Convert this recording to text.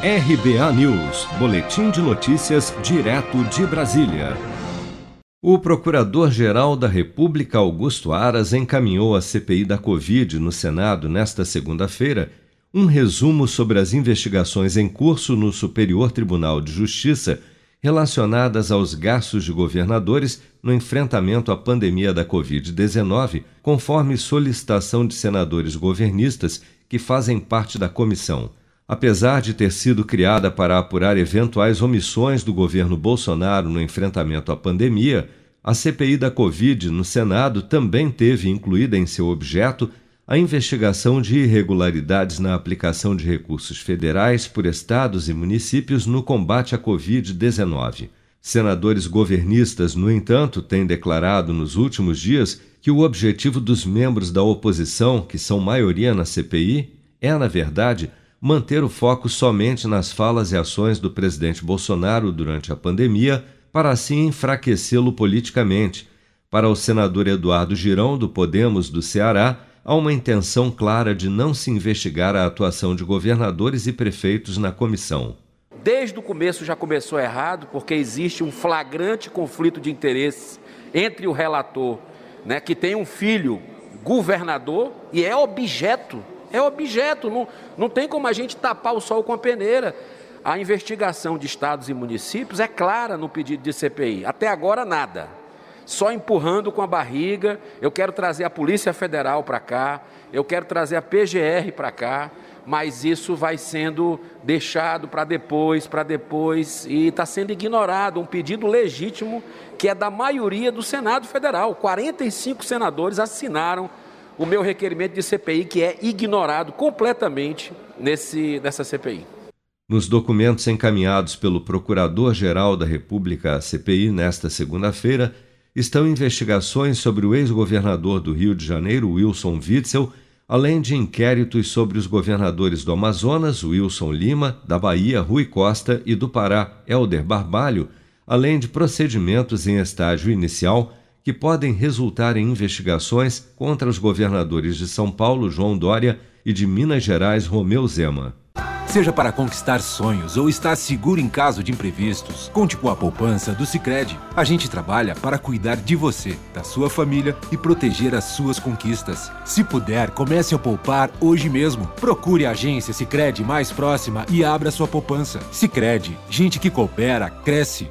RBA News, Boletim de Notícias, direto de Brasília. O Procurador-Geral da República, Augusto Aras, encaminhou à CPI da Covid no Senado nesta segunda-feira um resumo sobre as investigações em curso no Superior Tribunal de Justiça relacionadas aos gastos de governadores no enfrentamento à pandemia da Covid-19, conforme solicitação de senadores governistas que fazem parte da comissão. Apesar de ter sido criada para apurar eventuais omissões do governo Bolsonaro no enfrentamento à pandemia, a CPI da Covid no Senado também teve incluída em seu objeto a investigação de irregularidades na aplicação de recursos federais por estados e municípios no combate à Covid-19. Senadores governistas, no entanto, têm declarado nos últimos dias que o objetivo dos membros da oposição, que são maioria na CPI, é, na verdade, manter o foco somente nas falas e ações do presidente Bolsonaro durante a pandemia, para assim enfraquecê-lo politicamente. Para o senador Eduardo Girão, do Podemos do Ceará, há uma intenção clara de não se investigar a atuação de governadores e prefeitos na comissão. Desde o começo já começou errado, porque existe um flagrante conflito de interesses entre o relator, né, que tem um filho governador e é objeto é objeto, não, não tem como a gente tapar o sol com a peneira. A investigação de estados e municípios é clara no pedido de CPI. Até agora, nada. Só empurrando com a barriga. Eu quero trazer a Polícia Federal para cá, eu quero trazer a PGR para cá, mas isso vai sendo deixado para depois, para depois, e está sendo ignorado um pedido legítimo que é da maioria do Senado Federal. 45 senadores assinaram o meu requerimento de CPI, que é ignorado completamente nesse, nessa CPI. Nos documentos encaminhados pelo Procurador-Geral da República à CPI nesta segunda-feira, estão investigações sobre o ex-governador do Rio de Janeiro, Wilson Witzel, além de inquéritos sobre os governadores do Amazonas, Wilson Lima, da Bahia, Rui Costa e do Pará, Helder Barbalho, além de procedimentos em estágio inicial que podem resultar em investigações contra os governadores de São Paulo, João Dória, e de Minas Gerais, Romeu Zema. Seja para conquistar sonhos ou estar seguro em caso de imprevistos, conte com a poupança do Sicredi. A gente trabalha para cuidar de você, da sua família e proteger as suas conquistas. Se puder, comece a poupar hoje mesmo. Procure a agência Sicredi mais próxima e abra sua poupança. Sicredi, gente que coopera cresce